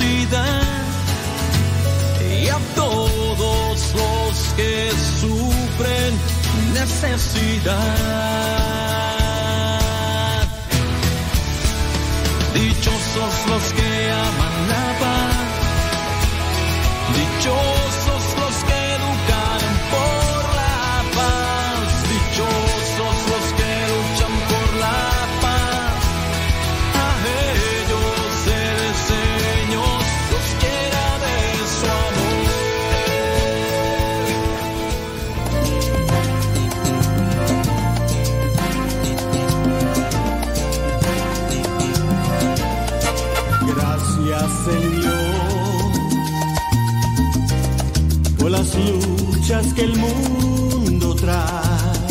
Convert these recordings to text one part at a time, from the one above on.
y a todos los que sufren necesidad. Dichosos los que el mundo trae,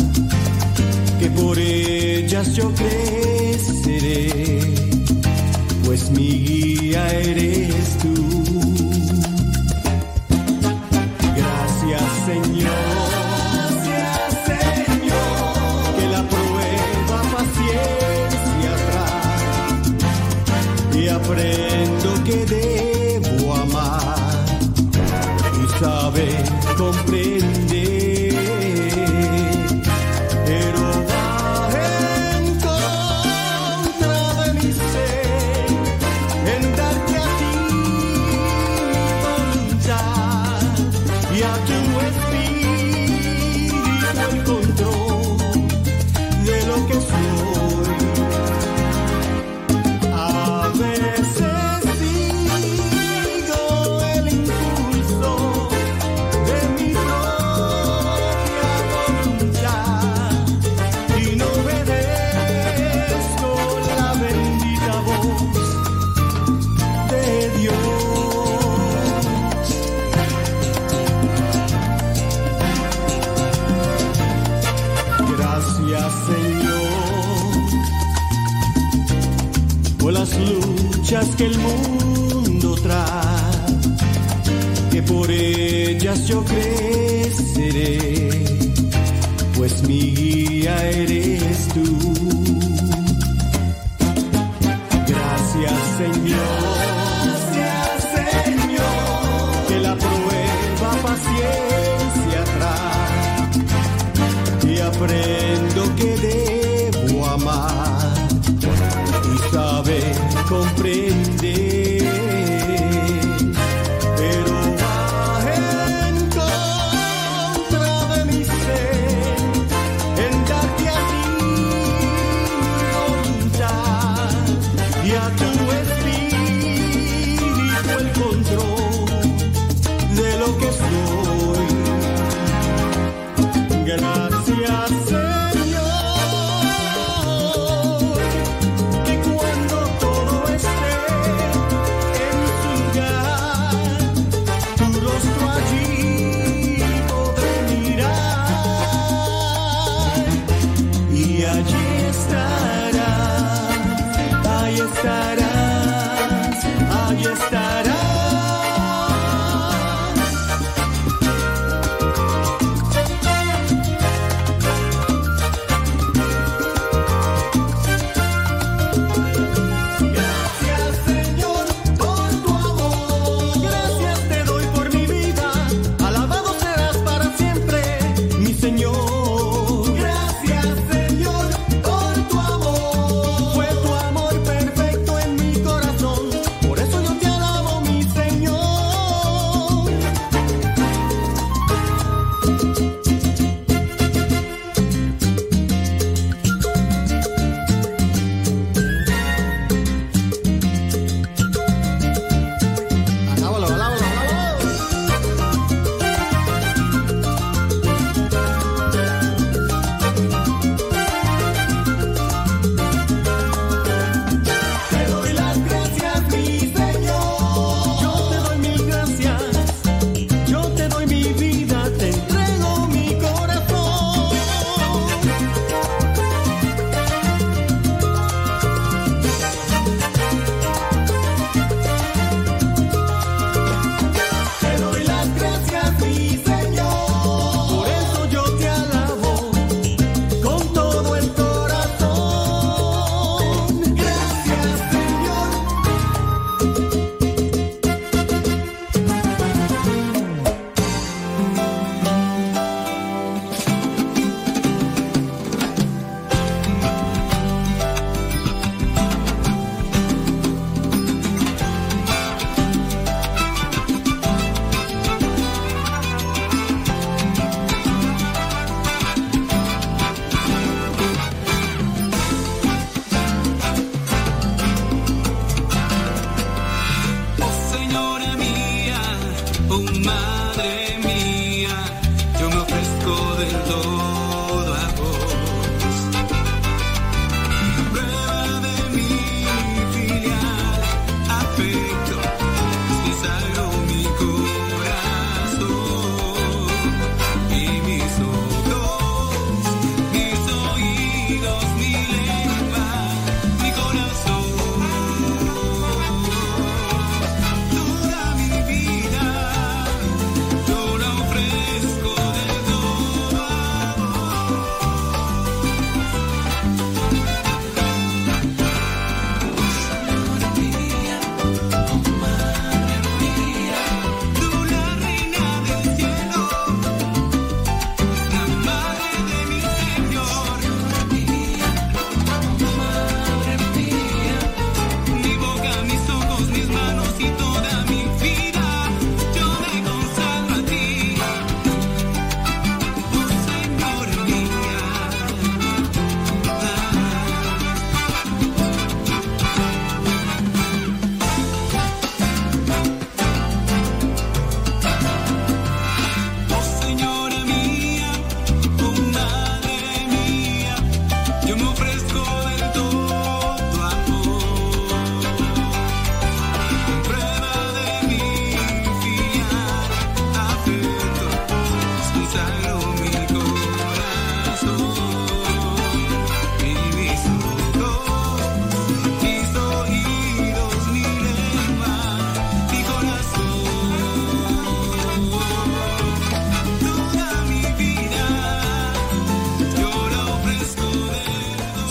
que por ellas yo creceré, pues mi guía eres tú. Gracias Señor. que la prueba paciencia trae y aprendo que debo amar. y saber. comprei.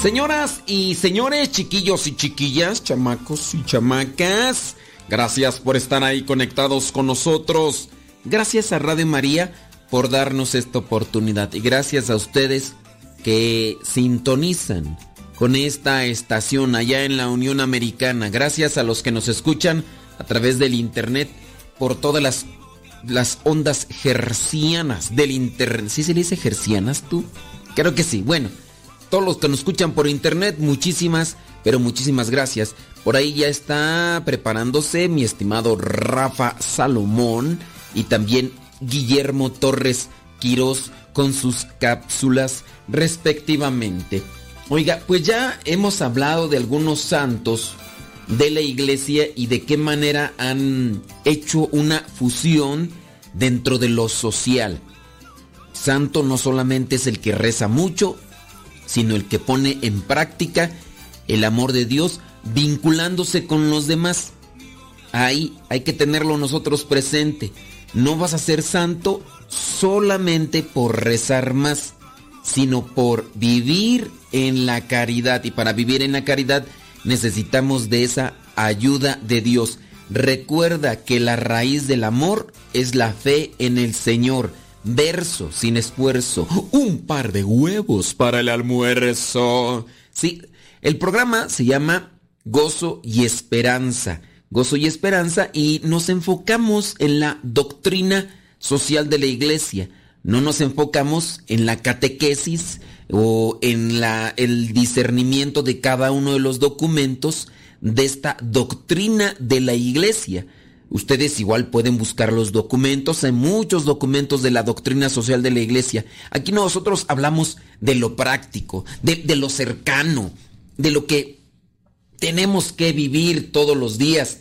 Señoras y señores, chiquillos y chiquillas, chamacos y chamacas, gracias por estar ahí conectados con nosotros. Gracias a Radio María por darnos esta oportunidad y gracias a ustedes que sintonizan con esta estación allá en la Unión Americana. Gracias a los que nos escuchan a través del internet por todas las las ondas hercianas del internet. ¿Sí se dice hercianas tú? Creo que sí. Bueno, todos los que nos escuchan por internet, muchísimas, pero muchísimas gracias. Por ahí ya está preparándose mi estimado Rafa Salomón y también Guillermo Torres Quirós con sus cápsulas respectivamente. Oiga, pues ya hemos hablado de algunos santos de la iglesia y de qué manera han hecho una fusión dentro de lo social. Santo no solamente es el que reza mucho, sino el que pone en práctica el amor de Dios vinculándose con los demás. Ahí hay que tenerlo nosotros presente. No vas a ser santo solamente por rezar más, sino por vivir en la caridad. Y para vivir en la caridad necesitamos de esa ayuda de Dios. Recuerda que la raíz del amor es la fe en el Señor. Verso sin esfuerzo. Un par de huevos para el almuerzo. Sí, el programa se llama Gozo y Esperanza. Gozo y Esperanza y nos enfocamos en la doctrina social de la iglesia. No nos enfocamos en la catequesis o en la, el discernimiento de cada uno de los documentos de esta doctrina de la iglesia. Ustedes igual pueden buscar los documentos, hay muchos documentos de la doctrina social de la iglesia. Aquí nosotros hablamos de lo práctico, de, lo cercano, de lo que tenemos que vivir todos los días.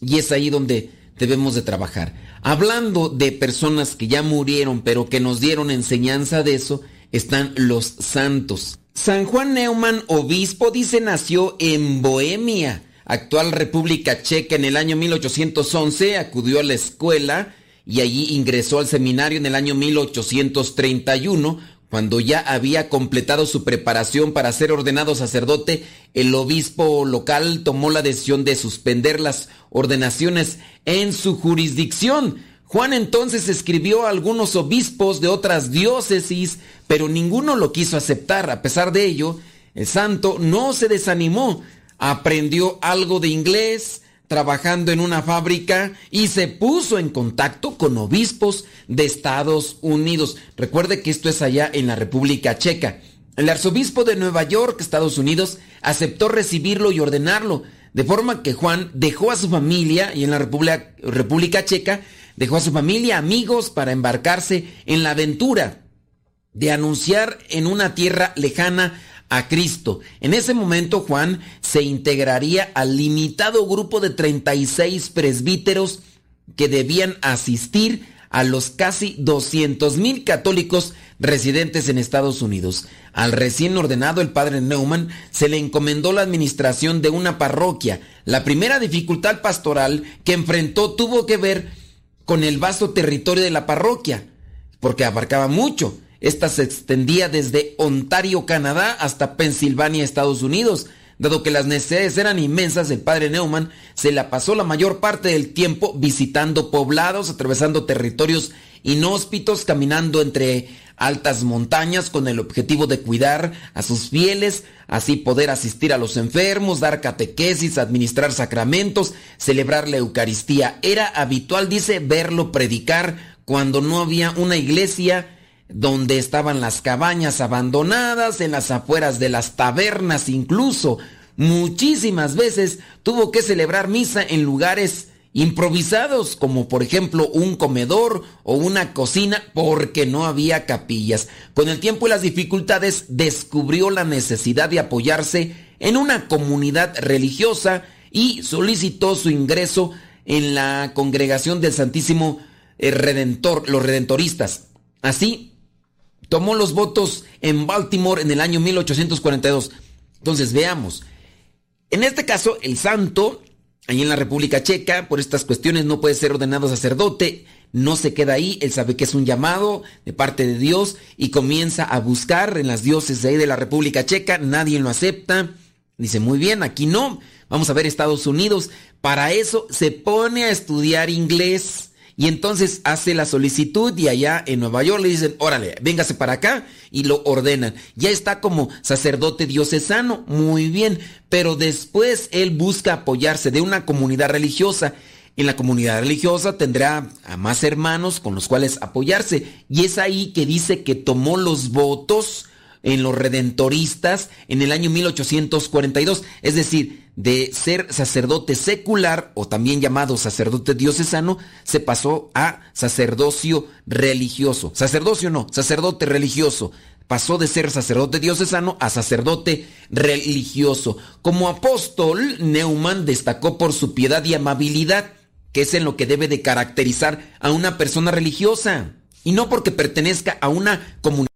Y es ahí donde debemos de trabajar. Hablando de personas que ya murieron, pero que nos dieron enseñanza de eso, están los santos. San Juan Neumann, obispo, dice nació en Bohemia, actual República Checa, en el año 1811, acudió a la escuela y allí ingresó al seminario en el año 1831, cuando ya había completado su preparación para ser ordenado sacerdote, el obispo local tomó la decisión de suspender las ordenaciones en su jurisdicción. Juan entonces escribió a algunos obispos de otras diócesis, pero ninguno lo quiso aceptar. A pesar de ello, el santo no se desanimó, aprendió algo de inglés, trabajando en una fábrica y se puso en contacto con obispos de Estados Unidos. Recuerde que esto es allá en la República Checa. El arzobispo de Nueva York, Estados Unidos, aceptó recibirlo y ordenarlo, de forma que Juan dejó a su familia y en la República, República Checa dejó a su familia, amigos para embarcarse en la aventura. de anunciar en una tierra lejana a Cristo. En ese momento Juan se integraría al limitado grupo de 36 presbíteros que debían asistir a los casi 200 mil católicos residentes en Estados Unidos. Al recién ordenado el padre Neumann se le encomendó la administración de una parroquia. La primera dificultad pastoral que enfrentó tuvo que ver con el vasto territorio de la parroquia, porque abarcaba mucho. Esta se extendía desde Ontario, Canadá, hasta Pensilvania, Estados Unidos. Dado que las necesidades eran inmensas, el padre Neumann se la pasó la mayor parte del tiempo visitando poblados, atravesando territorios inhóspitos, caminando entre altas montañas con el objetivo de cuidar a sus fieles, así poder asistir a los enfermos, dar catequesis, administrar sacramentos, celebrar la Eucaristía. Era habitual, dice, verlo predicar cuando no había una iglesia donde estaban las cabañas abandonadas, en las afueras de las tabernas incluso. Muchísimas veces tuvo que celebrar misa en lugares improvisados, como por ejemplo un comedor o una cocina, porque no había capillas. Con el tiempo y las dificultades descubrió la necesidad de apoyarse en una comunidad religiosa y solicitó su ingreso en la congregación del Santísimo eh, Redentor, los Redentoristas. Así, tomó los votos en Baltimore en el año 1842. Entonces, veamos. En este caso, el santo Allí en la República Checa, por estas cuestiones no puede ser ordenado sacerdote, no se queda ahí, él sabe que es un llamado de parte de Dios y comienza a buscar en las dioses de ahí de la República Checa, nadie lo acepta. Dice, muy bien, aquí no, vamos a ver Estados Unidos. Para eso se pone a estudiar inglés. Y entonces hace la solicitud y allá en Nueva York le dicen, órale, véngase para acá y lo ordenan. Ya está como sacerdote diocesano, muy bien, pero después él busca apoyarse de una comunidad religiosa. En la comunidad religiosa tendrá a más hermanos con los cuales apoyarse. Y es ahí que dice que tomó los votos en los redentoristas en el año 1842. Es decir, de ser sacerdote secular o también llamado sacerdote diocesano, se pasó a sacerdocio religioso. Sacerdocio no, sacerdote religioso. Pasó de ser sacerdote diocesano a sacerdote religioso. Como apóstol, Neumann destacó por su piedad y amabilidad, que es en lo que debe de caracterizar a una persona religiosa. Y no porque pertenezca a una comunidad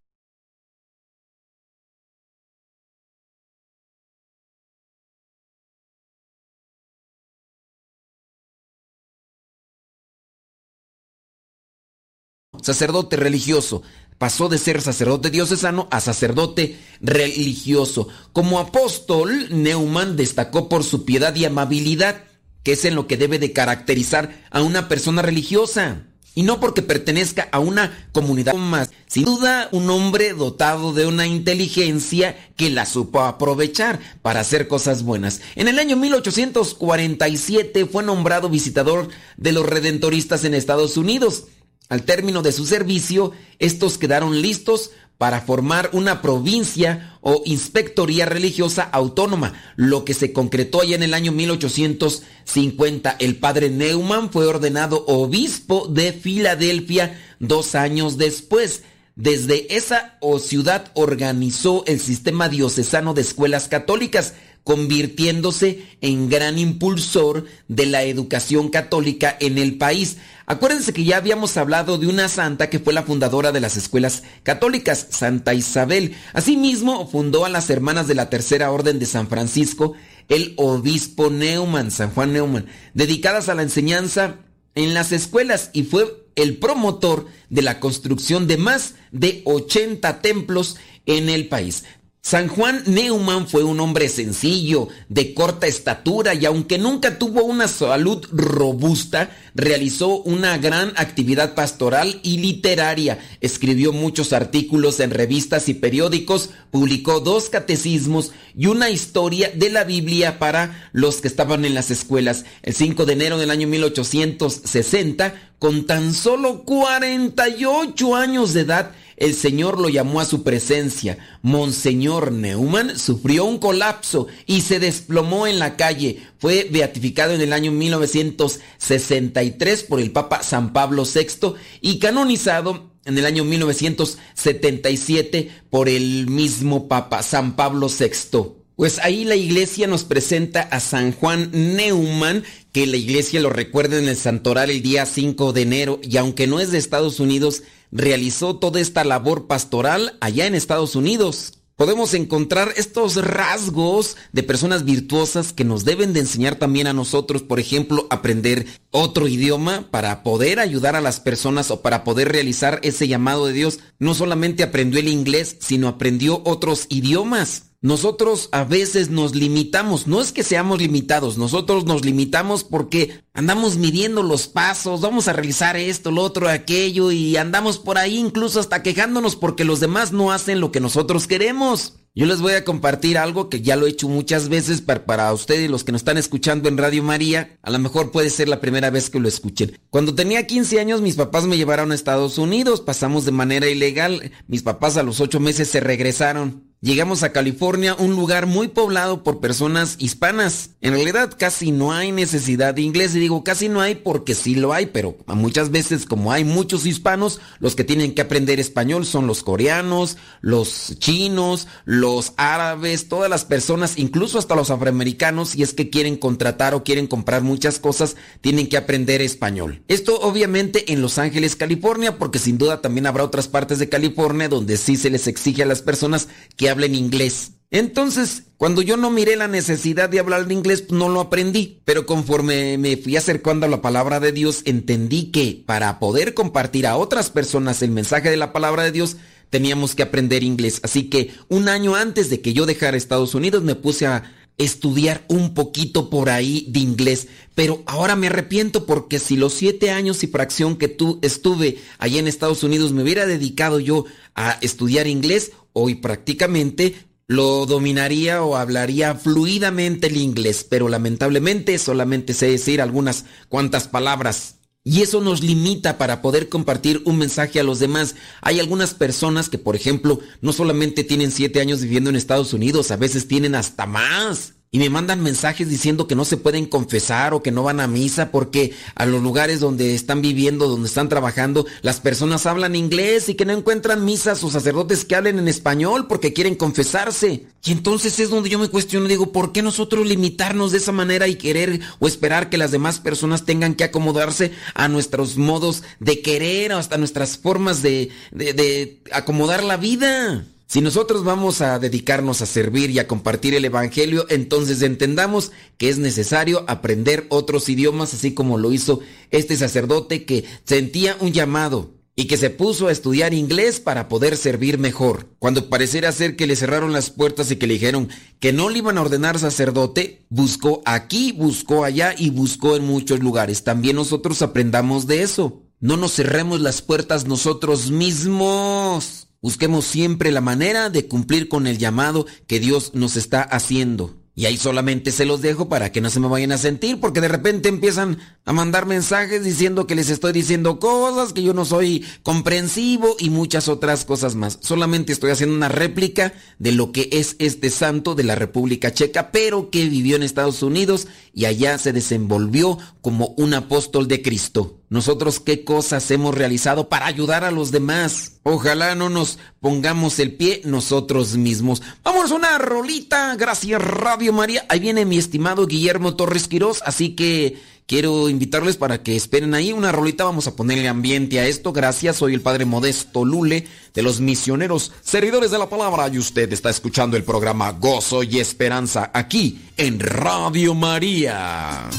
sacerdote religioso. Pasó de ser sacerdote diocesano a sacerdote religioso. Como apóstol, Neumann destacó por su piedad y amabilidad, que es en lo que debe de caracterizar a una persona religiosa. Y no porque pertenezca a una comunidad más. Sin duda, un hombre dotado de una inteligencia que la supo aprovechar para hacer cosas buenas. En el año 1847 fue nombrado visitador de los redentoristas en Estados Unidos. Al término de su servicio, estos quedaron listos para formar una provincia o inspectoría religiosa autónoma, lo que se concretó allá en el año 1850. El padre Neumann fue ordenado obispo de Filadelfia dos años después. Desde esa ciudad organizó el sistema diocesano de escuelas católicas, convirtiéndose en gran impulsor de la educación católica en el país. Acuérdense que ya habíamos hablado de una santa que fue la fundadora de las escuelas católicas, Santa Isabel. Asimismo, fundó a las hermanas de la Tercera Orden de San Francisco, el obispo Neumann, San Juan Neumann, dedicadas a la enseñanza en las escuelas y fue el promotor de la construcción de más de 80 templos en el país. San Juan Neumann fue un hombre sencillo, de corta estatura y aunque nunca tuvo una salud robusta, realizó una gran actividad pastoral y literaria. Escribió muchos artículos en revistas y periódicos, publicó dos catecismos y una historia de la Biblia para los que estaban en las escuelas. El 5 de enero del año 1860, con tan solo 48 años de edad, el Señor lo llamó a su presencia. Monseñor Neumann sufrió un colapso y se desplomó en la calle. Fue beatificado en el año 1963 por el Papa San Pablo VI y canonizado en el año 1977 por el mismo Papa San Pablo VI. Pues ahí la iglesia nos presenta a San Juan Neumann, que la iglesia lo recuerda en el santoral el día 5 de enero, y aunque no es de Estados Unidos, realizó toda esta labor pastoral allá en Estados Unidos podemos encontrar estos rasgos de personas virtuosas que nos deben de enseñar también a nosotros, por ejemplo, aprender otro idioma para poder ayudar a las personas o para poder realizar ese llamado de Dios. No solamente aprendió el inglés, sino aprendió otros idiomas. Nosotros a veces nos limitamos, no es que seamos limitados, nosotros nos limitamos porque andamos midiendo los pasos, vamos a realizar esto, lo otro, aquello y andamos por ahí incluso hasta quejándonos porque los demás no hacen lo que nosotros queremos. Yo les voy a compartir algo que ya lo he hecho muchas veces para, para ustedes los que nos están escuchando en Radio María. A lo mejor puede ser la primera vez que lo escuchen. Cuando tenía 15 años mis papás me llevaron a Estados Unidos, pasamos de manera ilegal. Mis papás a los 8 meses se regresaron. Llegamos a California, un lugar muy poblado por personas hispanas. En realidad casi no hay necesidad de inglés. Y digo casi no hay porque sí lo hay, pero muchas veces como hay muchos hispanos, los que tienen que aprender español son los coreanos, los chinos, los árabes, todas las personas, incluso hasta los afroamericanos, si es que quieren contratar o quieren comprar muchas cosas, tienen que aprender español. Esto obviamente en Los Ángeles, California, porque sin duda también habrá otras partes de California donde sí se les exige a las personas que hablen inglés. Entonces, cuando yo no miré la necesidad de hablar inglés, pues, no lo aprendí. Pero conforme me fui acercando a la palabra de Dios, entendí que para poder compartir a otras personas el mensaje de la palabra de Dios, teníamos que aprender inglés. Así que un año antes de que yo dejara Estados Unidos, me puse a estudiar un poquito por ahí de inglés. Pero ahora me arrepiento porque si los siete años y fracción que tú estuve allá en Estados Unidos me hubiera dedicado yo a estudiar inglés, hoy prácticamente lo dominaría o hablaría fluidamente el inglés, pero lamentablemente solamente sé decir algunas cuantas palabras. Y eso nos limita para poder compartir un mensaje a los demás. Hay algunas personas que, por ejemplo, no solamente tienen siete años viviendo en Estados Unidos, a veces tienen hasta más y me mandan mensajes diciendo que no se pueden confesar o que no van a misa porque a los lugares donde están viviendo, donde están trabajando, las personas hablan inglés y que no encuentran misas o sacerdotes que hablen en español porque quieren confesarse. Y entonces es donde yo me cuestiono, digo, ¿por qué nosotros limitarnos de esa manera y querer o esperar que las demás personas tengan que acomodarse a nuestros modos de querer o hasta nuestras formas de, de, de acomodar la vida? Si nosotros vamos a dedicarnos a servir y a compartir el Evangelio, entonces entendamos que es necesario aprender otros idiomas, así como lo hizo este sacerdote que sentía un llamado y que se puso a estudiar inglés para poder servir mejor. Cuando pareciera ser que le cerraron las puertas y que le dijeron que no le iban a ordenar sacerdote, buscó aquí, buscó allá y buscó en muchos lugares. También nosotros aprendamos de eso. No nos cerremos las puertas nosotros mismos. Busquemos siempre la manera de cumplir con el llamado que Dios nos está haciendo. Y ahí solamente se los dejo para que no se me vayan a sentir, porque de repente empiezan a mandar mensajes diciendo que les estoy diciendo cosas, que yo no soy comprensivo y muchas otras cosas más. Solamente estoy haciendo una réplica de lo que es este santo de la República Checa, pero que vivió en Estados Unidos y allá se desenvolvió como un apóstol de Cristo. Nosotros qué cosas hemos realizado para ayudar a los demás. Ojalá no nos pongamos el pie nosotros mismos. Vamos a una rolita. Gracias Radio María. Ahí viene mi estimado Guillermo Torres Quirós. Así que quiero invitarles para que esperen ahí una rolita. Vamos a ponerle ambiente a esto. Gracias. Soy el Padre Modesto Lule de los misioneros servidores de la palabra. Y usted está escuchando el programa Gozo y Esperanza aquí en Radio María.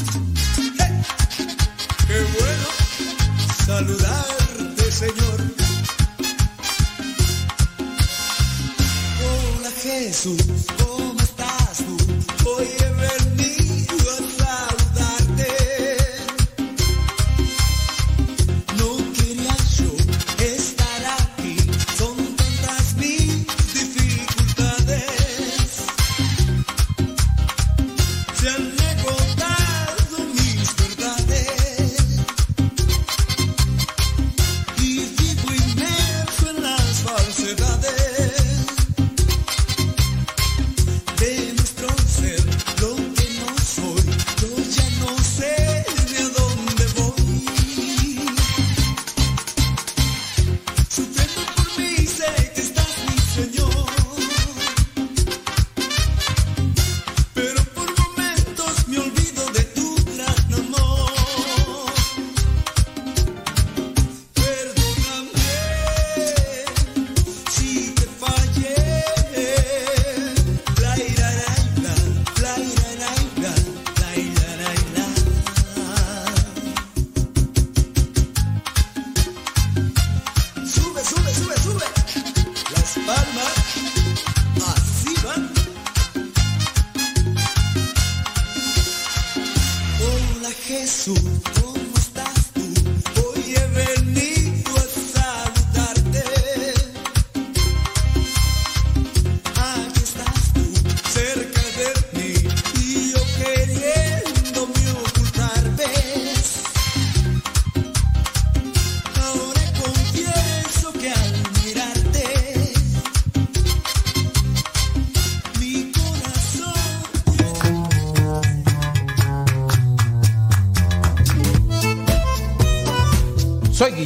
Saludarte, Señor. Hola Jesús,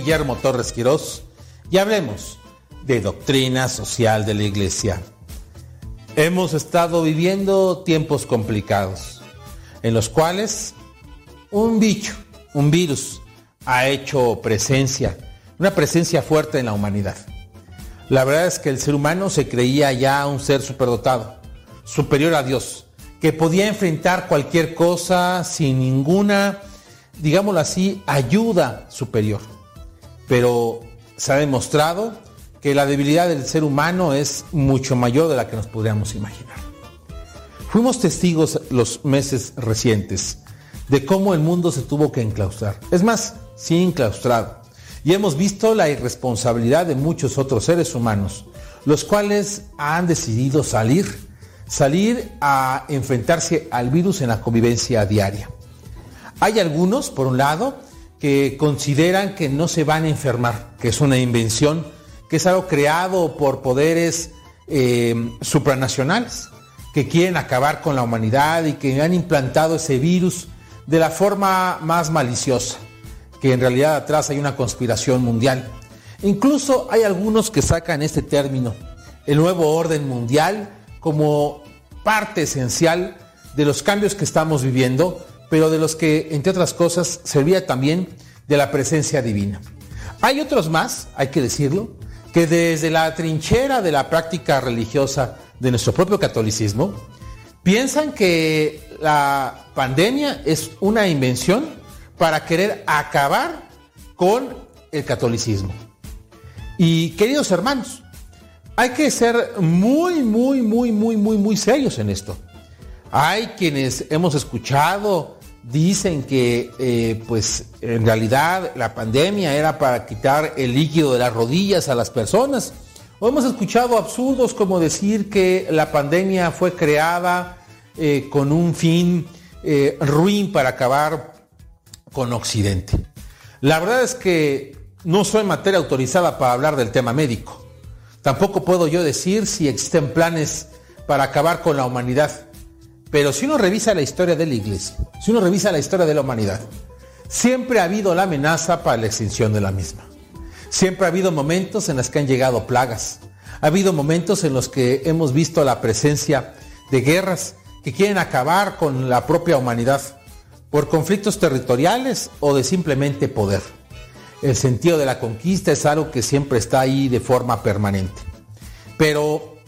Guillermo Torres Quirós y hablemos de doctrina social de la Iglesia. Hemos estado viviendo tiempos complicados, en los cuales un bicho, un virus, ha hecho presencia, una presencia fuerte en la humanidad. La verdad es que el ser humano se creía ya un ser superdotado, superior a Dios, que podía enfrentar cualquier cosa sin ninguna, digámoslo así, ayuda superior. Pero se ha demostrado que la debilidad del ser humano es mucho mayor de la que nos podríamos imaginar. Fuimos testigos los meses recientes de cómo el mundo se tuvo que enclaustrar. Es más, sí enclaustrado. Y hemos visto la irresponsabilidad de muchos otros seres humanos, los cuales han decidido salir, salir a enfrentarse al virus en la convivencia diaria. Hay algunos, por un lado, que consideran que no se van a enfermar, que es una invención, que es algo creado por poderes eh, supranacionales, que quieren acabar con la humanidad y que han implantado ese virus de la forma más maliciosa que en realidad atrás hay una conspiración mundial. Incluso hay algunos que sacan este término, el nuevo orden mundial, como parte esencial de los cambios que estamos viviendo, pero de los que, entre otras cosas, servía también de la presencia divina. Hay otros más, hay que decirlo, que desde la trinchera de la práctica religiosa de nuestro propio catolicismo, piensan que la pandemia es una invención para querer acabar con el catolicismo. Y queridos hermanos, hay que ser muy, muy, muy, muy, muy, muy serios en esto. Hay quienes hemos escuchado, dicen que eh, pues en realidad la pandemia era para quitar el líquido de las rodillas a las personas. O hemos escuchado absurdos como decir que la pandemia fue creada eh, con un fin eh, ruin para acabar con Occidente. La verdad es que no soy materia autorizada para hablar del tema médico. Tampoco puedo yo decir si existen planes para acabar con la humanidad. Pero si uno revisa la historia de la iglesia, si uno revisa la historia de la humanidad, siempre ha habido la amenaza para la extinción de la misma. Siempre ha habido momentos en los que han llegado plagas. Ha habido momentos en los que hemos visto la presencia de guerras que quieren acabar con la propia humanidad por conflictos territoriales o de simplemente poder. El sentido de la conquista es algo que siempre está ahí de forma permanente. Pero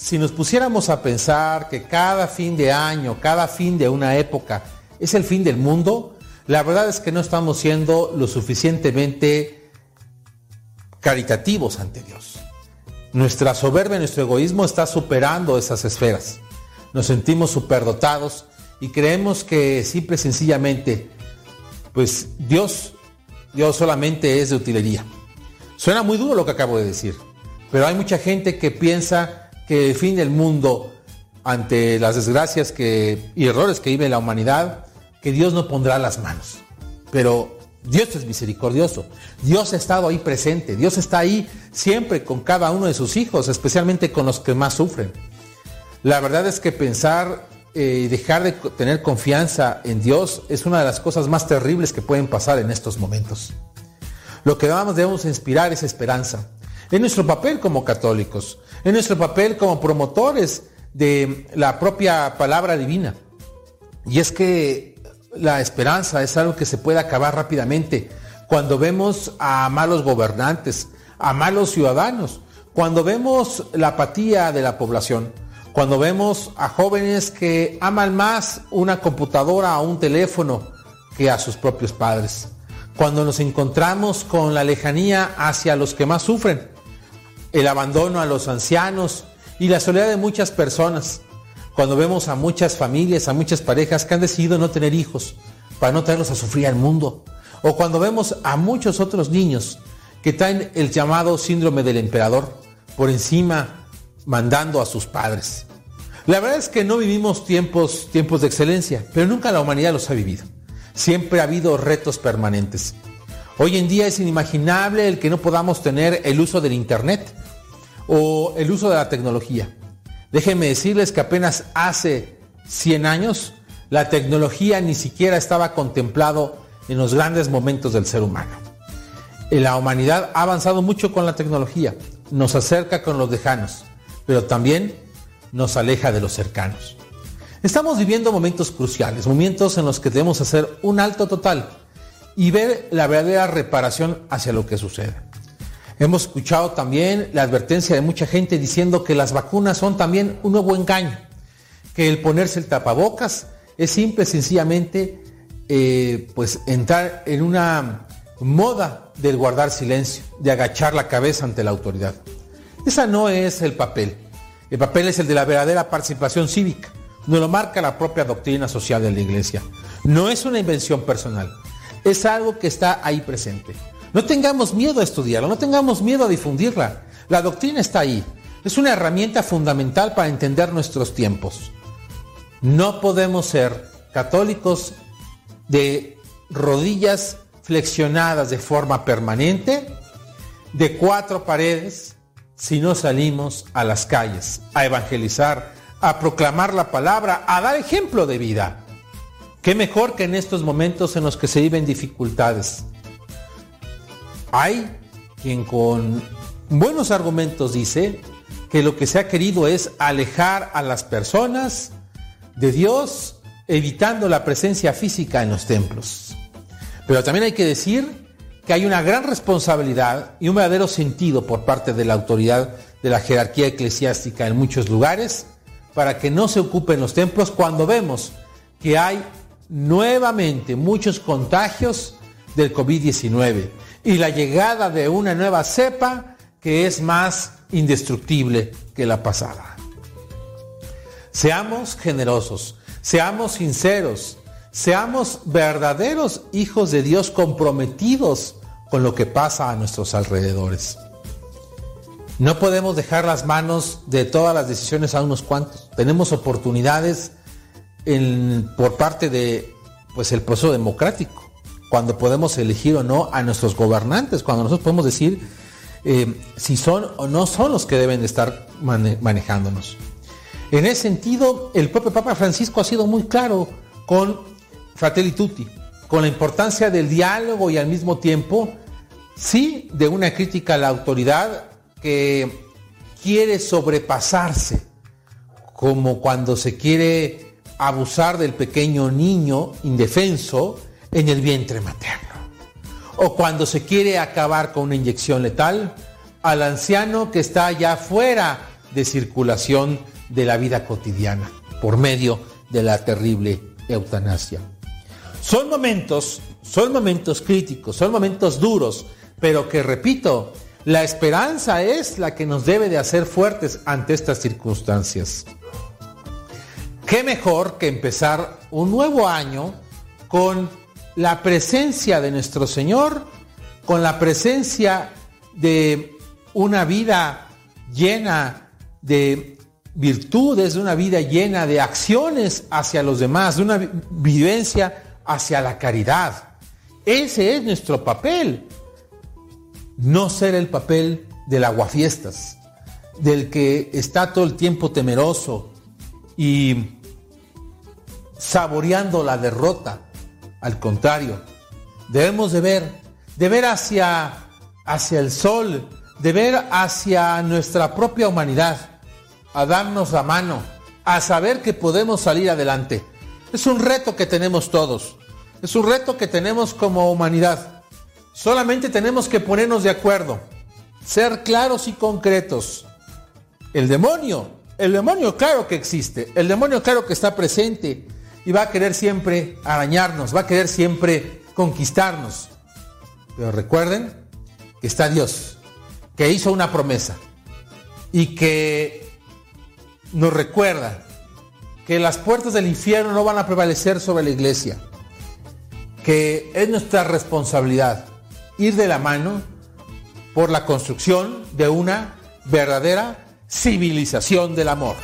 si nos pusiéramos a pensar que cada fin de año, cada fin de una época es el fin del mundo, la verdad es que no estamos siendo lo suficientemente caritativos ante Dios. Nuestra soberbia, nuestro egoísmo está superando esas esferas. Nos sentimos superdotados y creemos que simple y sencillamente, pues Dios, Dios solamente es de utilería. Suena muy duro lo que acabo de decir, pero hay mucha gente que piensa que el fin del mundo ante las desgracias que, y errores que vive la humanidad, que Dios no pondrá las manos. Pero Dios es misericordioso. Dios ha estado ahí presente. Dios está ahí siempre con cada uno de sus hijos, especialmente con los que más sufren. La verdad es que pensar eh, dejar de tener confianza en Dios es una de las cosas más terribles que pueden pasar en estos momentos. Lo que debemos inspirar es esperanza. En nuestro papel como católicos, en nuestro papel como promotores de la propia palabra divina. Y es que la esperanza es algo que se puede acabar rápidamente cuando vemos a malos gobernantes, a malos ciudadanos, cuando vemos la apatía de la población, cuando vemos a jóvenes que aman más una computadora o un teléfono que a sus propios padres. Cuando nos encontramos con la lejanía hacia los que más sufren, el abandono a los ancianos y la soledad de muchas personas. Cuando vemos a muchas familias, a muchas parejas que han decidido no tener hijos para no traerlos a sufrir al mundo. O cuando vemos a muchos otros niños que traen el llamado síndrome del emperador por encima mandando a sus padres. La verdad es que no vivimos tiempos, tiempos de excelencia, pero nunca la humanidad los ha vivido. Siempre ha habido retos permanentes. Hoy en día es inimaginable el que no podamos tener el uso del Internet o el uso de la tecnología. Déjenme decirles que apenas hace 100 años la tecnología ni siquiera estaba contemplado en los grandes momentos del ser humano. La humanidad ha avanzado mucho con la tecnología, nos acerca con los lejanos, pero también nos aleja de los cercanos. Estamos viviendo momentos cruciales, momentos en los que debemos hacer un alto total y ver la verdadera reparación hacia lo que sucede. Hemos escuchado también la advertencia de mucha gente diciendo que las vacunas son también un nuevo engaño, que el ponerse el tapabocas es simple, sencillamente, eh, pues entrar en una moda del guardar silencio, de agachar la cabeza ante la autoridad. Esa no es el papel. El papel es el de la verdadera participación cívica. Nos lo marca la propia doctrina social de la iglesia. No es una invención personal. Es algo que está ahí presente. No tengamos miedo a estudiarla, no tengamos miedo a difundirla. La doctrina está ahí. Es una herramienta fundamental para entender nuestros tiempos. No podemos ser católicos de rodillas flexionadas de forma permanente, de cuatro paredes, si no salimos a las calles, a evangelizar, a proclamar la palabra, a dar ejemplo de vida. Qué mejor que en estos momentos en los que se viven dificultades. Hay quien con buenos argumentos dice que lo que se ha querido es alejar a las personas de Dios, evitando la presencia física en los templos. Pero también hay que decir que hay una gran responsabilidad y un verdadero sentido por parte de la autoridad de la jerarquía eclesiástica en muchos lugares para que no se ocupen los templos cuando vemos que hay nuevamente muchos contagios del COVID-19 y la llegada de una nueva cepa que es más indestructible que la pasada. Seamos generosos, seamos sinceros, seamos verdaderos hijos de Dios comprometidos con lo que pasa a nuestros alrededores. No podemos dejar las manos de todas las decisiones a unos cuantos. Tenemos oportunidades por parte de pues, el proceso democrático, cuando podemos elegir o no a nuestros gobernantes, cuando nosotros podemos decir eh, si son o no son los que deben de estar mane manejándonos. En ese sentido, el propio Papa Francisco ha sido muy claro con Fratelli Tutti, con la importancia del diálogo y al mismo tiempo, sí, de una crítica a la autoridad que quiere sobrepasarse, como cuando se quiere abusar del pequeño niño indefenso en el vientre materno, o cuando se quiere acabar con una inyección letal al anciano que está ya fuera de circulación de la vida cotidiana por medio de la terrible eutanasia. Son momentos, son momentos críticos, son momentos duros, pero que repito, la esperanza es la que nos debe de hacer fuertes ante estas circunstancias. ¿Qué mejor que empezar un nuevo año con la presencia de nuestro Señor, con la presencia de una vida llena de virtudes, de una vida llena de acciones hacia los demás, de una vivencia hacia la caridad. Ese es nuestro papel. No ser el papel del aguafiestas, del que está todo el tiempo temeroso y saboreando la derrota. Al contrario, debemos de ver, de ver hacia, hacia el sol, de ver hacia nuestra propia humanidad, a darnos la mano, a saber que podemos salir adelante. Es un reto que tenemos todos. Es un reto que tenemos como humanidad. Solamente tenemos que ponernos de acuerdo, ser claros y concretos. El demonio, el demonio claro que existe, el demonio claro que está presente y va a querer siempre arañarnos, va a querer siempre conquistarnos. Pero recuerden que está Dios, que hizo una promesa y que nos recuerda que las puertas del infierno no van a prevalecer sobre la iglesia, que es nuestra responsabilidad ir de la mano por la construcción de una verdadera civilización del amor.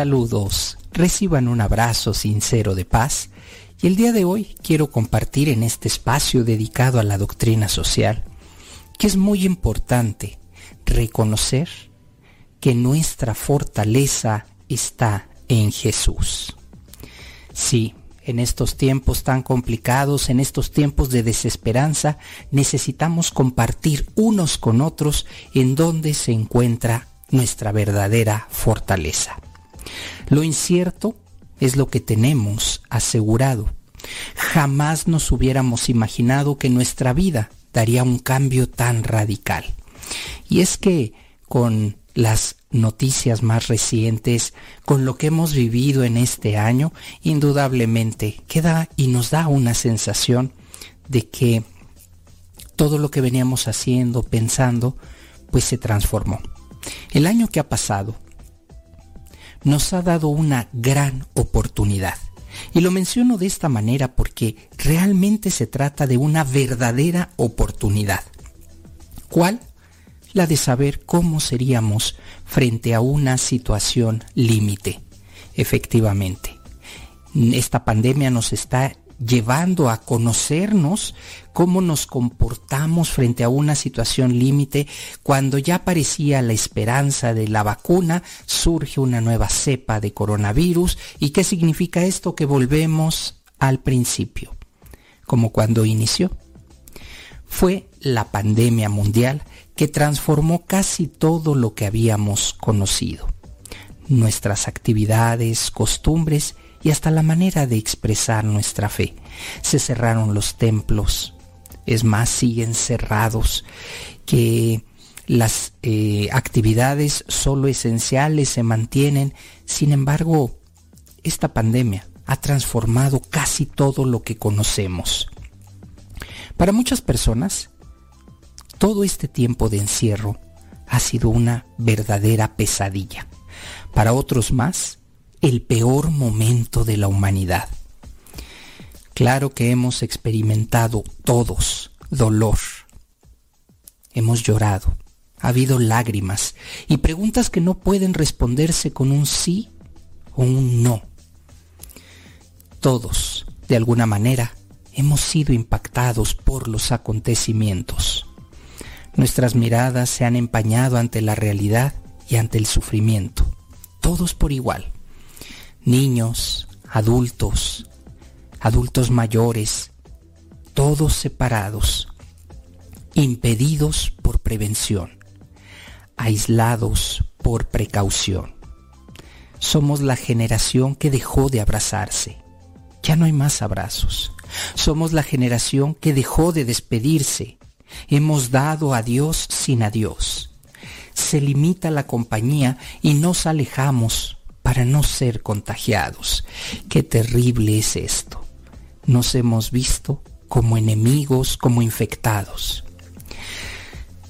Saludos, reciban un abrazo sincero de paz y el día de hoy quiero compartir en este espacio dedicado a la doctrina social que es muy importante reconocer que nuestra fortaleza está en Jesús. Sí, en estos tiempos tan complicados, en estos tiempos de desesperanza, necesitamos compartir unos con otros en donde se encuentra nuestra verdadera fortaleza. Lo incierto es lo que tenemos asegurado. Jamás nos hubiéramos imaginado que nuestra vida daría un cambio tan radical. Y es que con las noticias más recientes, con lo que hemos vivido en este año, indudablemente queda y nos da una sensación de que todo lo que veníamos haciendo, pensando, pues se transformó. El año que ha pasado nos ha dado una gran oportunidad. Y lo menciono de esta manera porque realmente se trata de una verdadera oportunidad. ¿Cuál? La de saber cómo seríamos frente a una situación límite. Efectivamente, esta pandemia nos está llevando a conocernos cómo nos comportamos frente a una situación límite. Cuando ya parecía la esperanza de la vacuna, surge una nueva cepa de coronavirus. Y qué significa esto que volvemos al principio, como cuando inició. Fue la pandemia mundial que transformó casi todo lo que habíamos conocido, nuestras actividades, costumbres y hasta la manera de expresar nuestra fe. Se cerraron los templos, es más, siguen cerrados, que las eh, actividades solo esenciales se mantienen. Sin embargo, esta pandemia ha transformado casi todo lo que conocemos. Para muchas personas, todo este tiempo de encierro ha sido una verdadera pesadilla. Para otros más, el peor momento de la humanidad. Claro que hemos experimentado todos dolor. Hemos llorado, ha habido lágrimas y preguntas que no pueden responderse con un sí o un no. Todos, de alguna manera, hemos sido impactados por los acontecimientos. Nuestras miradas se han empañado ante la realidad y ante el sufrimiento, todos por igual niños, adultos, adultos mayores, todos separados, impedidos por prevención, aislados por precaución. Somos la generación que dejó de abrazarse. Ya no hay más abrazos. Somos la generación que dejó de despedirse. Hemos dado adiós sin adiós. Se limita la compañía y nos alejamos para no ser contagiados. Qué terrible es esto. nos hemos visto como enemigos, como infectados.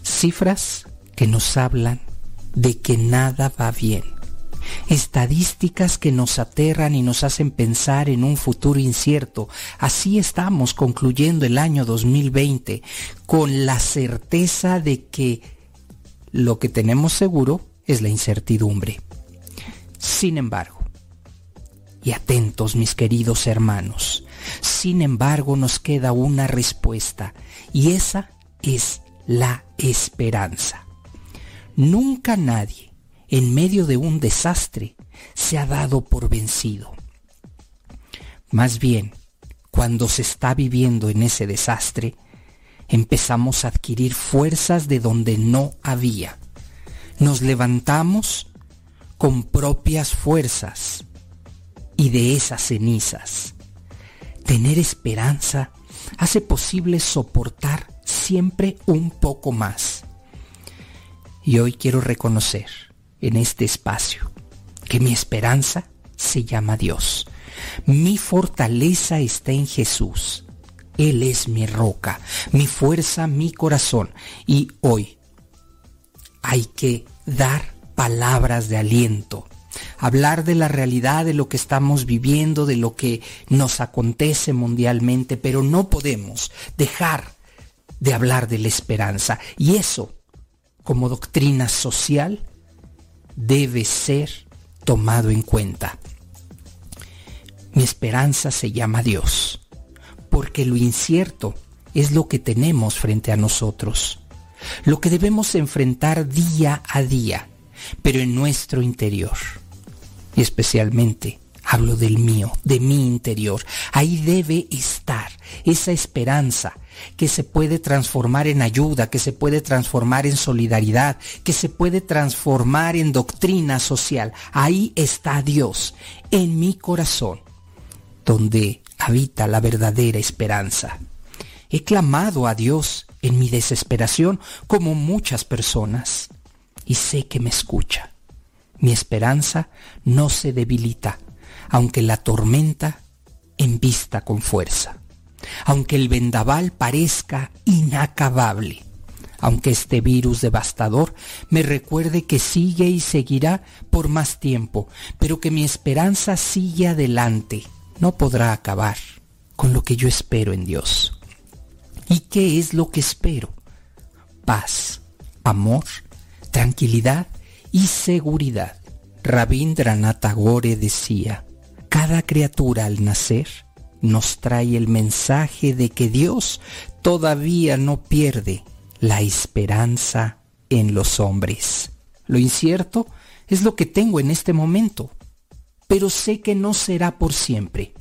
Cifras que nos hablan de que nada va bien. Estadísticas que nos aterran y nos hacen pensar en un futuro incierto. Así estamos concluyendo el año 2020 con la certeza de que lo que tenemos seguro es la incertidumbre. Sin embargo, y atentos mis queridos hermanos, sin embargo nos queda una respuesta y esa es la esperanza. Nunca nadie, en medio de un desastre, se ha dado por vencido. Más bien, cuando se está viviendo en ese desastre, empezamos a adquirir fuerzas de donde no había. Nos levantamos con propias fuerzas y de esas cenizas. Tener esperanza hace posible soportar siempre un poco más. Y hoy quiero reconocer en este espacio que mi esperanza se llama Dios. Mi fortaleza está en Jesús. Él es mi roca, mi fuerza, mi corazón. Y hoy hay que dar palabras de aliento, hablar de la realidad de lo que estamos viviendo, de lo que nos acontece mundialmente, pero no podemos dejar de hablar de la esperanza. Y eso, como doctrina social, debe ser tomado en cuenta. Mi esperanza se llama Dios, porque lo incierto es lo que tenemos frente a nosotros, lo que debemos enfrentar día a día, pero en nuestro interior. Y especialmente hablo del mío, de mi interior. Ahí debe estar esa esperanza que se puede transformar en ayuda, que se puede transformar en solidaridad, que se puede transformar en doctrina social. Ahí está Dios, en mi corazón, donde habita la verdadera esperanza. He clamado a Dios en mi desesperación como muchas personas y sé que me escucha. Mi esperanza no se debilita, aunque la tormenta embista con fuerza aunque el vendaval parezca inacabable, aunque este virus devastador me recuerde que sigue y seguirá por más tiempo, pero que mi esperanza sigue adelante, no podrá acabar con lo que yo espero en Dios. ¿Y qué es lo que espero? Paz, amor, tranquilidad y seguridad. Rabindranath Tagore decía, cada criatura al nacer nos trae el mensaje de que Dios todavía no pierde la esperanza en los hombres. Lo incierto es lo que tengo en este momento, pero sé que no será por siempre.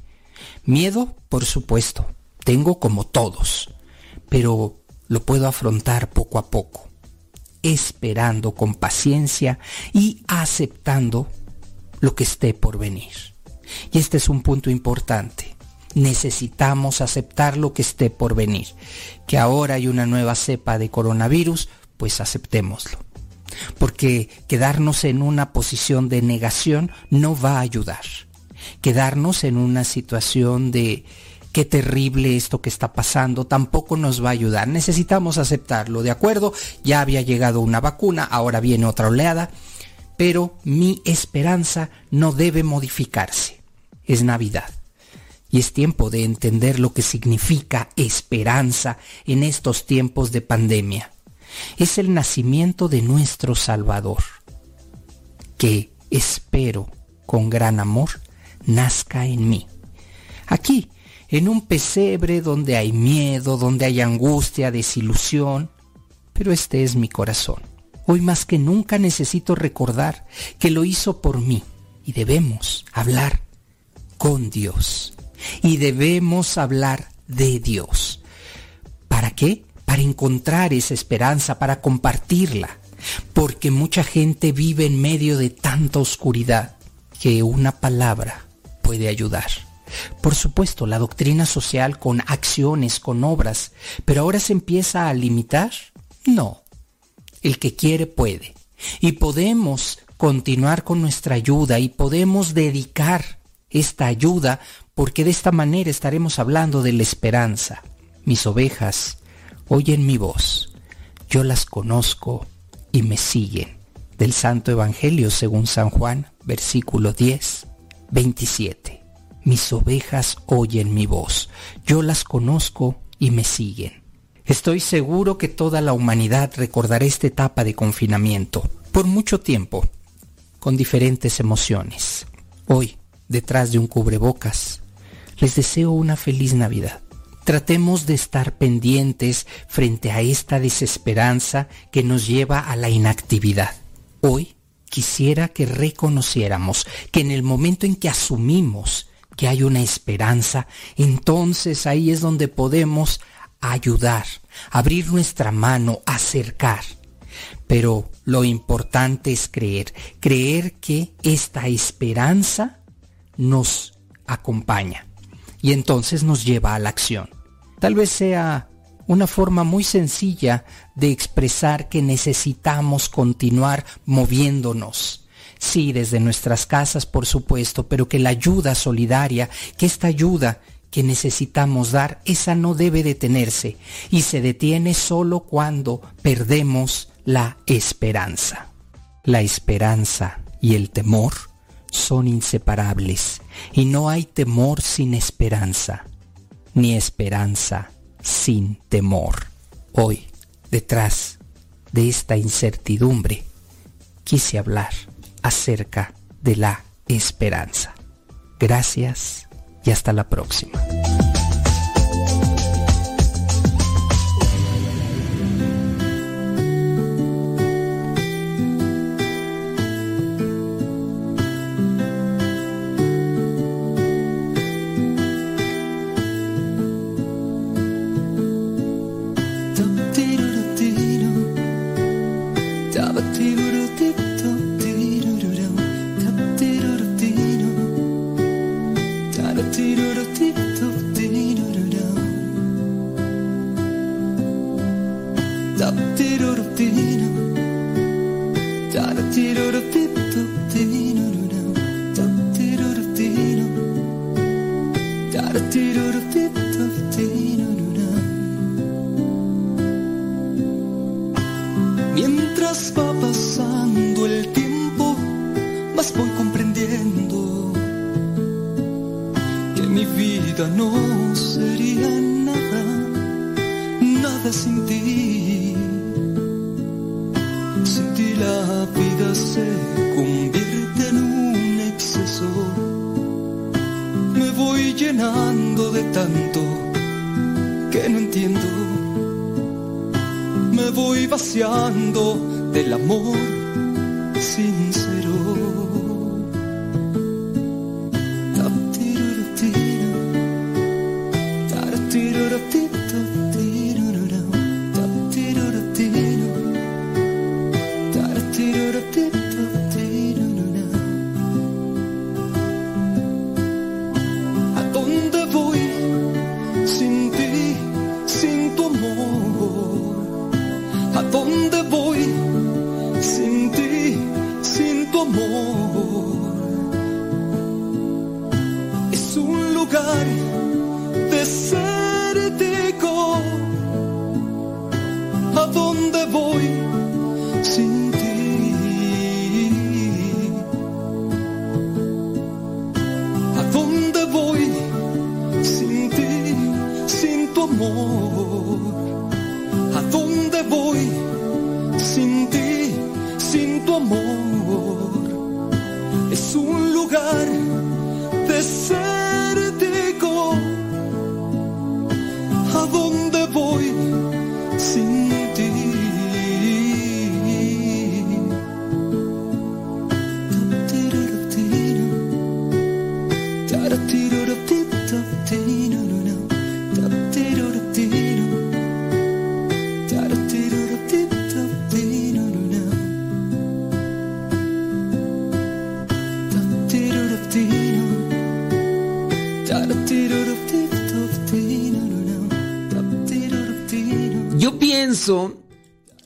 Miedo, por supuesto, tengo como todos, pero lo puedo afrontar poco a poco, esperando con paciencia y aceptando lo que esté por venir. Y este es un punto importante necesitamos aceptar lo que esté por venir. Que ahora hay una nueva cepa de coronavirus, pues aceptémoslo. Porque quedarnos en una posición de negación no va a ayudar. Quedarnos en una situación de qué terrible esto que está pasando tampoco nos va a ayudar. Necesitamos aceptarlo, ¿de acuerdo? Ya había llegado una vacuna, ahora viene otra oleada, pero mi esperanza no debe modificarse. Es Navidad y es tiempo de entender lo que significa esperanza en estos tiempos de pandemia. Es el nacimiento de nuestro Salvador, que espero con gran amor nazca en mí. Aquí, en un pesebre donde hay miedo, donde hay angustia, desilusión, pero este es mi corazón. Hoy más que nunca necesito recordar que lo hizo por mí y debemos hablar con Dios y debemos hablar de Dios. ¿Para qué? Para encontrar esa esperanza, para compartirla. Porque mucha gente vive en medio de tanta oscuridad que una palabra puede ayudar. Por supuesto, la doctrina social con acciones, con obras, pero ahora se empieza a limitar. No, el que quiere puede. Y podemos continuar con nuestra ayuda y podemos dedicar esta ayuda porque de esta manera estaremos hablando de la esperanza. Mis ovejas oyen mi voz, yo las conozco y me siguen. Del Santo Evangelio según San Juan, versículo 10, 27. Mis ovejas oyen mi voz, yo las conozco y me siguen. Estoy seguro que toda la humanidad recordará esta etapa de confinamiento por mucho tiempo, con diferentes emociones. Hoy, detrás de un cubrebocas, les deseo una feliz Navidad. Tratemos de estar pendientes frente a esta desesperanza que nos lleva a la inactividad. Hoy quisiera que reconociéramos que en el momento en que asumimos que hay una esperanza, entonces ahí es donde podemos ayudar, abrir nuestra mano, acercar. Pero lo importante es creer, creer que esta esperanza nos acompaña y entonces nos lleva a la acción. Tal vez sea una forma muy sencilla de expresar que necesitamos continuar moviéndonos. Sí, desde nuestras casas, por supuesto, pero que la ayuda solidaria, que esta ayuda que necesitamos dar, esa no debe detenerse y se detiene solo cuando perdemos la esperanza. La esperanza y el temor son inseparables y no hay temor sin esperanza, ni esperanza sin temor. Hoy, detrás de esta incertidumbre, quise hablar acerca de la esperanza. Gracias y hasta la próxima. Dónde voy sin ti?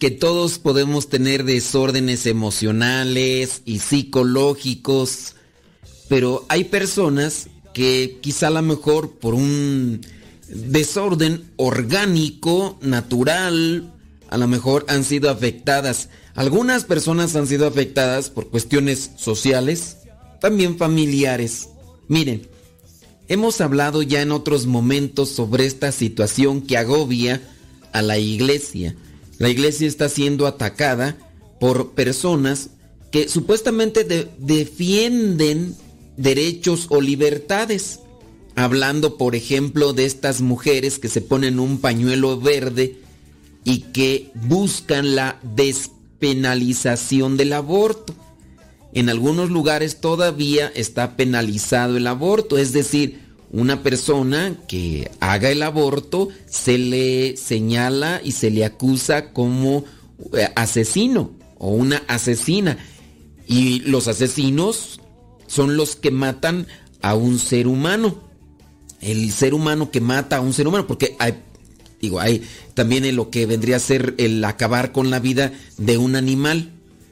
Que todos podemos tener desórdenes emocionales y psicológicos, pero hay personas que quizá a lo mejor por un desorden orgánico, natural, a lo mejor han sido afectadas. Algunas personas han sido afectadas por cuestiones sociales, también familiares. Miren, hemos hablado ya en otros momentos sobre esta situación que agobia a la iglesia. La iglesia está siendo atacada por personas que supuestamente defienden derechos o libertades. Hablando, por ejemplo, de estas mujeres que se ponen un pañuelo verde y que buscan la despenalización del aborto. En algunos lugares todavía está penalizado el aborto, es decir, una persona que haga el aborto se le señala y se le acusa como eh, asesino o una asesina. Y los asesinos son los que matan a un ser humano. El ser humano que mata a un ser humano, porque hay, digo, hay también en lo que vendría a ser el acabar con la vida de un animal,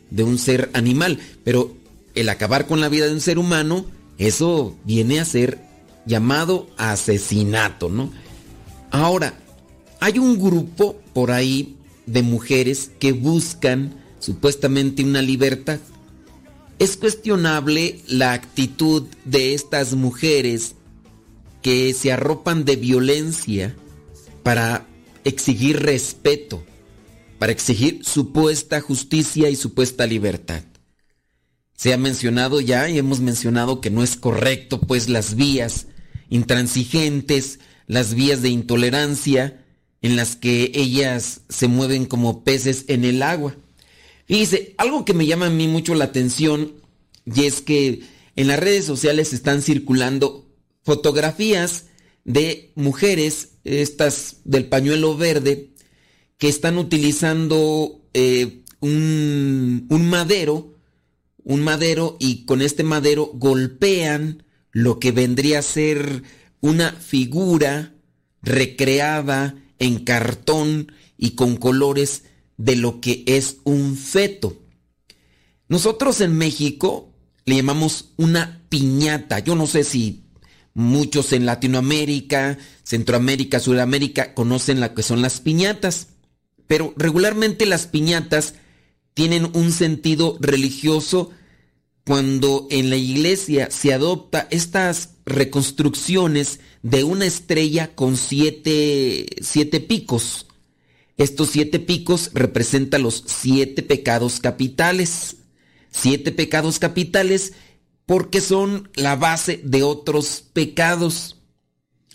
de un ser animal, pero el acabar con la vida de un ser humano, eso viene a ser llamado asesinato, ¿no? Ahora, hay un grupo por ahí de mujeres que buscan supuestamente una libertad. Es cuestionable la actitud de estas mujeres que se arropan de violencia para exigir respeto, para exigir supuesta justicia y supuesta libertad. Se ha mencionado ya y hemos mencionado que no es correcto pues las vías intransigentes, las vías de intolerancia en las que ellas se mueven como peces en el agua. Fíjese, algo que me llama a mí mucho la atención y es que en las redes sociales están circulando fotografías de mujeres, estas del pañuelo verde, que están utilizando eh, un, un madero, un madero y con este madero golpean lo que vendría a ser una figura recreada en cartón y con colores de lo que es un feto. Nosotros en México le llamamos una piñata. Yo no sé si muchos en Latinoamérica, Centroamérica, Sudamérica conocen lo que son las piñatas, pero regularmente las piñatas tienen un sentido religioso cuando en la iglesia se adopta estas reconstrucciones de una estrella con siete, siete picos estos siete picos representan los siete pecados capitales. Siete pecados capitales porque son la base de otros pecados.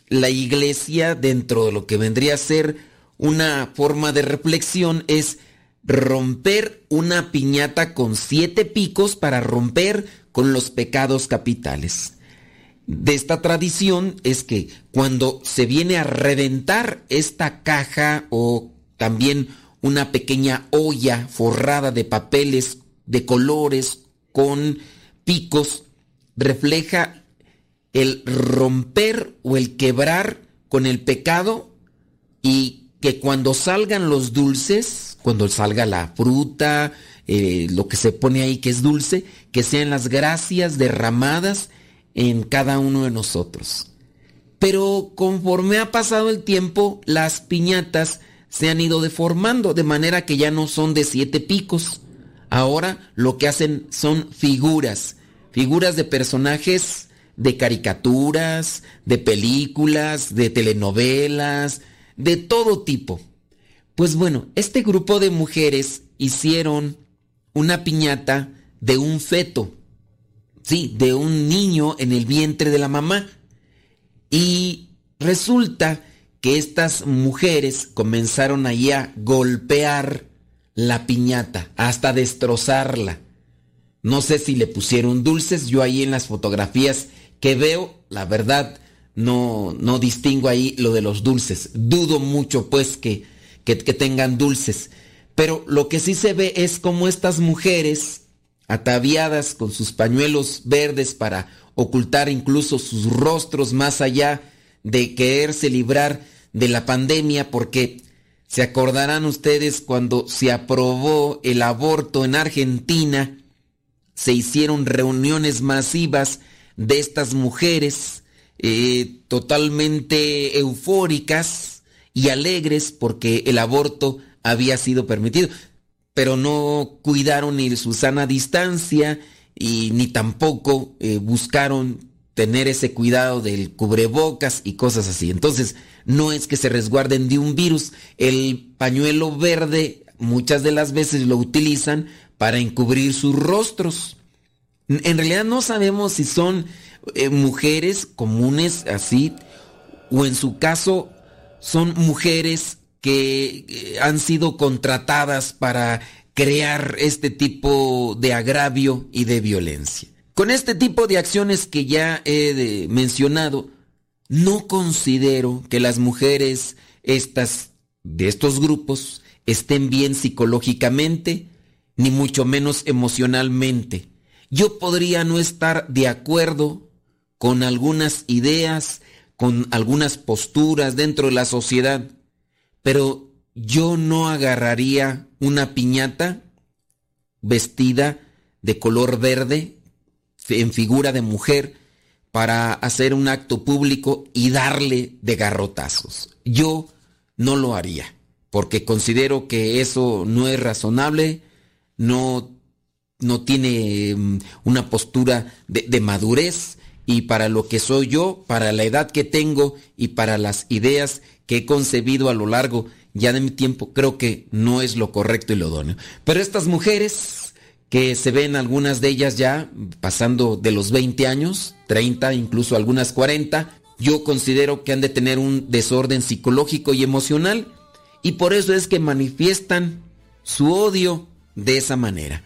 La iglesia, dentro de lo que vendría a ser una forma de reflexión, es romper una piñata con siete picos para romper con los pecados capitales. De esta tradición es que cuando se viene a reventar esta caja o también una pequeña olla forrada de papeles de colores con picos refleja el romper o el quebrar con el pecado y que cuando salgan los dulces, cuando salga la fruta, eh, lo que se pone ahí que es dulce, que sean las gracias derramadas en cada uno de nosotros. Pero conforme ha pasado el tiempo, las piñatas se han ido deformando de manera que ya no son de siete picos. Ahora lo que hacen son figuras, figuras de personajes de caricaturas, de películas, de telenovelas, de todo tipo. Pues bueno, este grupo de mujeres hicieron una piñata de un feto, sí, de un niño en el vientre de la mamá. Y resulta que estas mujeres comenzaron ahí a golpear la piñata, hasta destrozarla. No sé si le pusieron dulces, yo ahí en las fotografías que veo, la verdad, no, no distingo ahí lo de los dulces. Dudo mucho pues que, que, que tengan dulces. Pero lo que sí se ve es como estas mujeres, ataviadas con sus pañuelos verdes para ocultar incluso sus rostros más allá de quererse librar de la pandemia, porque se acordarán ustedes cuando se aprobó el aborto en Argentina, se hicieron reuniones masivas de estas mujeres eh, totalmente eufóricas y alegres porque el aborto había sido permitido, pero no cuidaron ni su sana distancia y ni tampoco eh, buscaron tener ese cuidado del cubrebocas y cosas así. Entonces, no es que se resguarden de un virus. El pañuelo verde muchas de las veces lo utilizan para encubrir sus rostros. En realidad no sabemos si son eh, mujeres comunes así o en su caso son mujeres que eh, han sido contratadas para crear este tipo de agravio y de violencia. Con este tipo de acciones que ya he mencionado, no considero que las mujeres estas, de estos grupos estén bien psicológicamente, ni mucho menos emocionalmente. Yo podría no estar de acuerdo con algunas ideas, con algunas posturas dentro de la sociedad, pero yo no agarraría una piñata vestida de color verde en figura de mujer para hacer un acto público y darle de garrotazos. Yo no lo haría, porque considero que eso no es razonable, no, no tiene mm, una postura de, de madurez y para lo que soy yo, para la edad que tengo y para las ideas que he concebido a lo largo ya de mi tiempo, creo que no es lo correcto y lo idóneo. Pero estas mujeres que se ven algunas de ellas ya pasando de los 20 años, 30, incluso algunas 40, yo considero que han de tener un desorden psicológico y emocional y por eso es que manifiestan su odio de esa manera.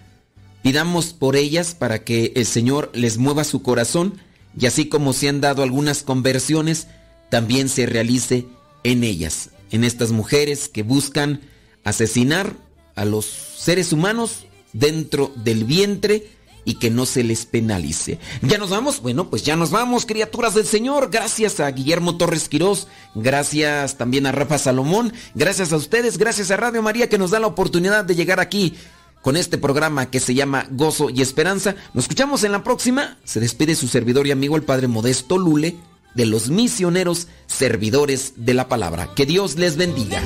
Pidamos por ellas para que el Señor les mueva su corazón y así como se han dado algunas conversiones, también se realice en ellas, en estas mujeres que buscan asesinar a los seres humanos dentro del vientre y que no se les penalice. ¿Ya nos vamos? Bueno, pues ya nos vamos, criaturas del Señor. Gracias a Guillermo Torres Quirós, gracias también a Rafa Salomón, gracias a ustedes, gracias a Radio María que nos da la oportunidad de llegar aquí con este programa que se llama Gozo y Esperanza. Nos escuchamos en la próxima. Se despide su servidor y amigo el Padre Modesto Lule de los misioneros servidores de la palabra. Que Dios les bendiga.